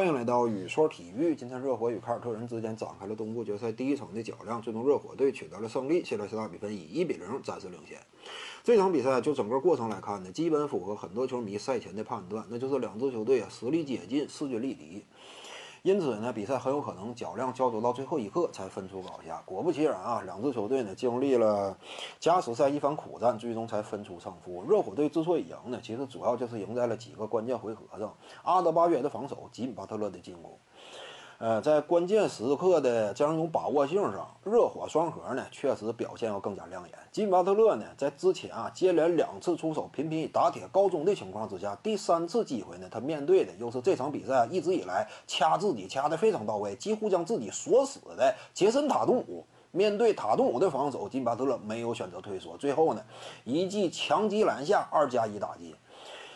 欢迎来到雨说体育。今天热火与凯尔特人之间展开了东部决赛第一场的较量，最终热火队取得了胜利，现在是大比分以一比零暂时领先。这场比赛就整个过程来看呢，基本符合很多球迷赛前的判断，那就是两支球队啊实力接近，势均力敌。因此呢，比赛很有可能较量胶着到最后一刻才分出高下。果不其然啊，两支球队呢经历了加时赛一番苦战，最终才分出胜负。热火队之所以赢呢，其实主要就是赢在了几个关键回合上：阿德巴约的防守，吉姆巴特勒的进攻。呃，在关键时刻的这样一种把握性上，热火双核呢确实表现要更加亮眼。吉米巴特勒呢，在之前啊接连两次出手频频以打铁告终的情况之下，第三次机会呢，他面对的又是这场比赛一直以来掐自己掐得非常到位，几乎将自己锁死的杰森塔图姆。面对塔图姆的防守，吉米巴特勒没有选择退缩，最后呢，一记强击篮下二加一打击。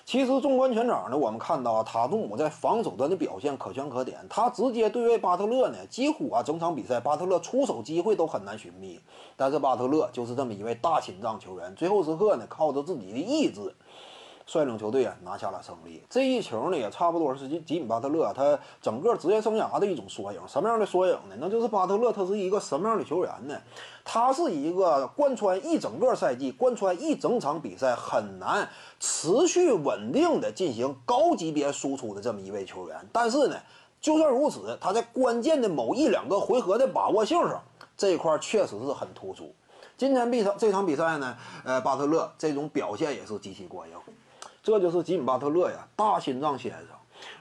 其实纵观全场呢，我们看到啊，塔图姆在防守端的表现可圈可点。他直接对位巴特勒呢，几乎啊整场比赛巴特勒出手机会都很难寻觅。但是巴特勒就是这么一位大心脏球员，最后时刻呢，靠着自己的意志。率领球队啊拿下了胜利。这一球呢也差不多是吉吉米巴特勒他整个职业生涯的一种缩影。什么样的缩影呢？那就是巴特勒他是一个什么样的球员呢？他是一个贯穿一整个赛季、贯穿一整场比赛很难持续稳定的进行高级别输出的这么一位球员。但是呢，就算如此，他在关键的某一两个回合的把握性上这一块确实是很突出。今天比赛这场比赛呢，呃，巴特勒这种表现也是极其过硬。这就是吉米巴特勒呀，大心脏先生。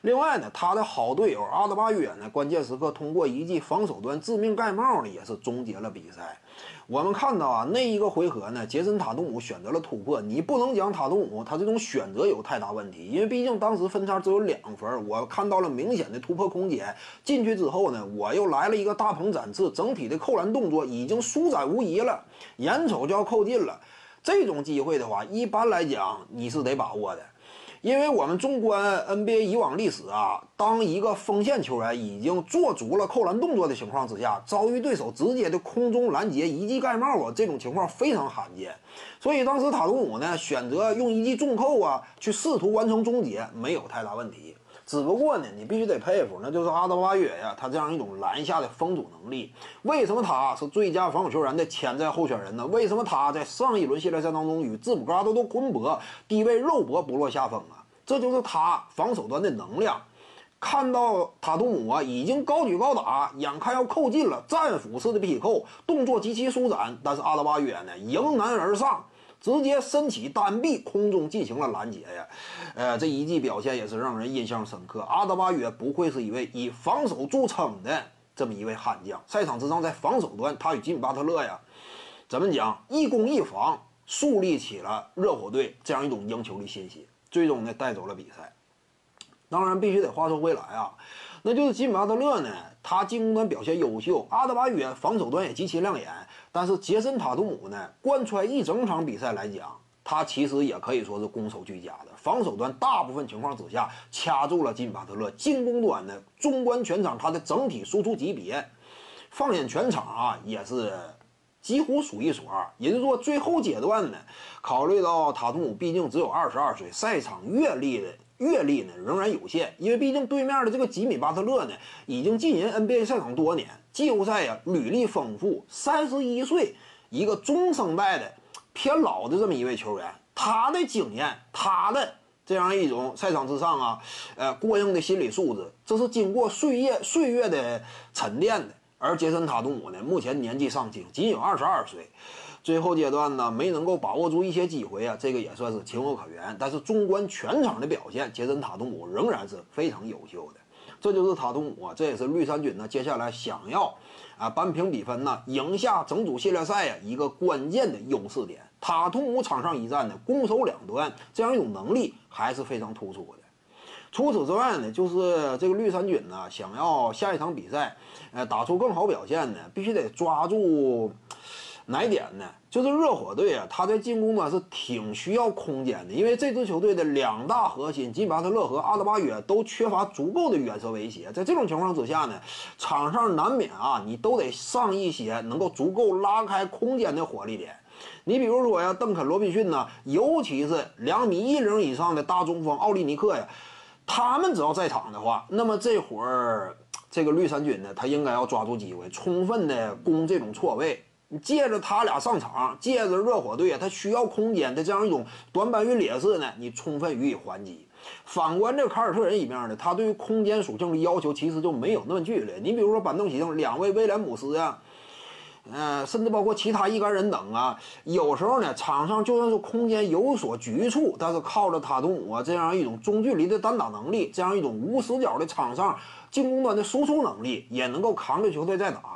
另外呢，他的好队友阿德巴约呢，关键时刻通过一记防守端致命盖帽呢，也是终结了比赛。我们看到啊，那一个回合呢，杰森塔图姆选择了突破。你不能讲塔图姆他这种选择有太大问题，因为毕竟当时分差只有两分，我看到了明显的突破空间。进去之后呢，我又来了一个大鹏展翅，整体的扣篮动作已经舒展无疑了，眼瞅就要扣进了。这种机会的话，一般来讲你是得把握的，因为我们纵观 NBA 以往历史啊，当一个锋线球员已经做足了扣篮动作的情况之下，遭遇对手直接的空中拦截一记盖帽啊，这种情况非常罕见。所以当时塔图姆呢选择用一记重扣啊去试图完成终结，没有太大问题。只不过呢，你必须得佩服，那就是阿德巴约呀，他这样一种篮下的封堵能力。为什么他是最佳防守球员的潜在候选人呢？为什么他在上一轮系列赛当中与字母哥都都昆博低位肉搏不落下风啊？这就是他防守端的能量。看到塔图姆啊，已经高举高打，眼看要扣进了，战斧式的劈扣动作极其舒展，但是阿德巴约呢，迎难而上。直接伸起单臂，空中进行了拦截呀，呃，这一记表现也是让人印象深刻。阿德巴约不愧是一位以防守著称的这么一位悍将。赛场之上，在防守端，他与吉米巴特勒呀，怎么讲，一攻一防，树立起了热火队这样一种赢球的信心，最终呢带走了比赛。当然，必须得话说回来啊。那就是吉米巴特勒呢，他进攻端表现优秀，阿德巴约防守端也极其亮眼。但是杰森塔图姆呢，贯穿一整场比赛来讲，他其实也可以说是攻守俱佳的。防守端大部分情况之下掐住了吉米巴特勒，进攻端呢，纵观全场他的整体输出级别，放眼全场啊，也是几乎数一数二。也就是说，最后阶段呢，考虑到塔图姆毕竟只有二十二岁，赛场阅历的。阅历呢仍然有限，因为毕竟对面的这个吉米巴特勒呢已经进入 NBA 赛场多年，季后赛呀履历丰富，三十一岁，一个中生代的偏老的这么一位球员，他的经验，他的这样一种赛场之上啊，呃过硬的心理素质，这是经过岁月岁月的沉淀的。而杰森塔图姆呢，目前年纪尚轻，仅有二十二岁。最后阶段呢，没能够把握住一些机会啊，这个也算是情有可原。但是纵观全场的表现，杰森塔图姆仍然是非常优秀的。这就是塔图姆啊，这也是绿衫军呢接下来想要啊扳平比分呢，赢下整组系列赛呀一个关键的优势点。塔图姆场上一战呢，攻守两端这样一种能力还是非常突出的。除此之外呢，就是这个绿衫军呢，想要下一场比赛，呃，打出更好表现呢，必须得抓住。哪一点呢？就是热火队啊，他在进攻端是挺需要空间的，因为这支球队的两大核心吉巴特勒和阿德巴约都缺乏足够的远射威胁。在这种情况之下呢，场上难免啊，你都得上一些能够足够拉开空间的火力点。你比如说呀，邓肯·罗宾逊呢，尤其是两米一零以上的大中锋奥利尼克呀，他们只要在场的话，那么这会儿这个绿衫军呢，他应该要抓住机会，充分的攻这种错位。你借着他俩上场，借着热火队啊，他需要空间的这样一种短板与劣势呢，你充分予以还击。反观这凯尔特人一面呢，他对于空间属性的要求其实就没有那么剧烈。你比如说板凳席上两位威廉姆斯呀。嗯，甚至包括其他一干人等啊，有时候呢，场上就算是空间有所局促，但是靠着塔图姆啊这样一种中距离的单打能力，这样一种无死角的场上进攻端的输出能力，也能够扛着球队在打。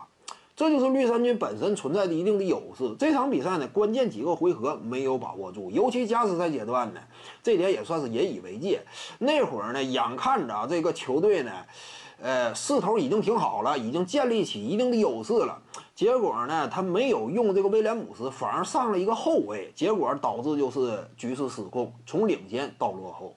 这就是绿衫军本身存在的一定的优势。这场比赛呢，关键几个回合没有把握住，尤其加时赛阶段呢，这点也算是引以为戒。那会儿呢，眼看着这个球队呢。呃，势头已经挺好了，已经建立起一定的优势了。结果呢，他没有用这个威廉姆斯，反而上了一个后卫，结果导致就是局势失控，从领先到落后，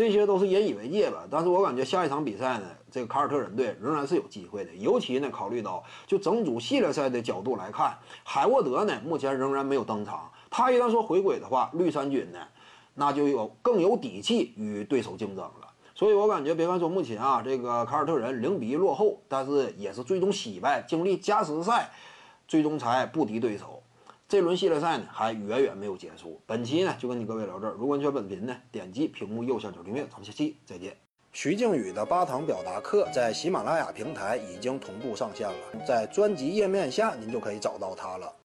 这些都是引以为戒吧。但是我感觉下一场比赛呢，这个凯尔特人队仍然是有机会的，尤其呢，考虑到就整组系列赛的角度来看，海沃德呢目前仍然没有登场，他一旦说回归的话，绿衫军呢那就有更有底气与对手竞争了。所以我感觉，别看说目前啊，这个凯尔特人零比一落后，但是也是最终惜败，经历加时赛，最终才不敌对手。这轮系列赛呢，还远远没有结束。本期呢，就跟你各位聊这儿。如果你喜欢本频呢，点击屏幕右下角订阅。咱们下期再见。徐静宇的八堂表达课在喜马拉雅平台已经同步上线了，在专辑页面下您就可以找到它了。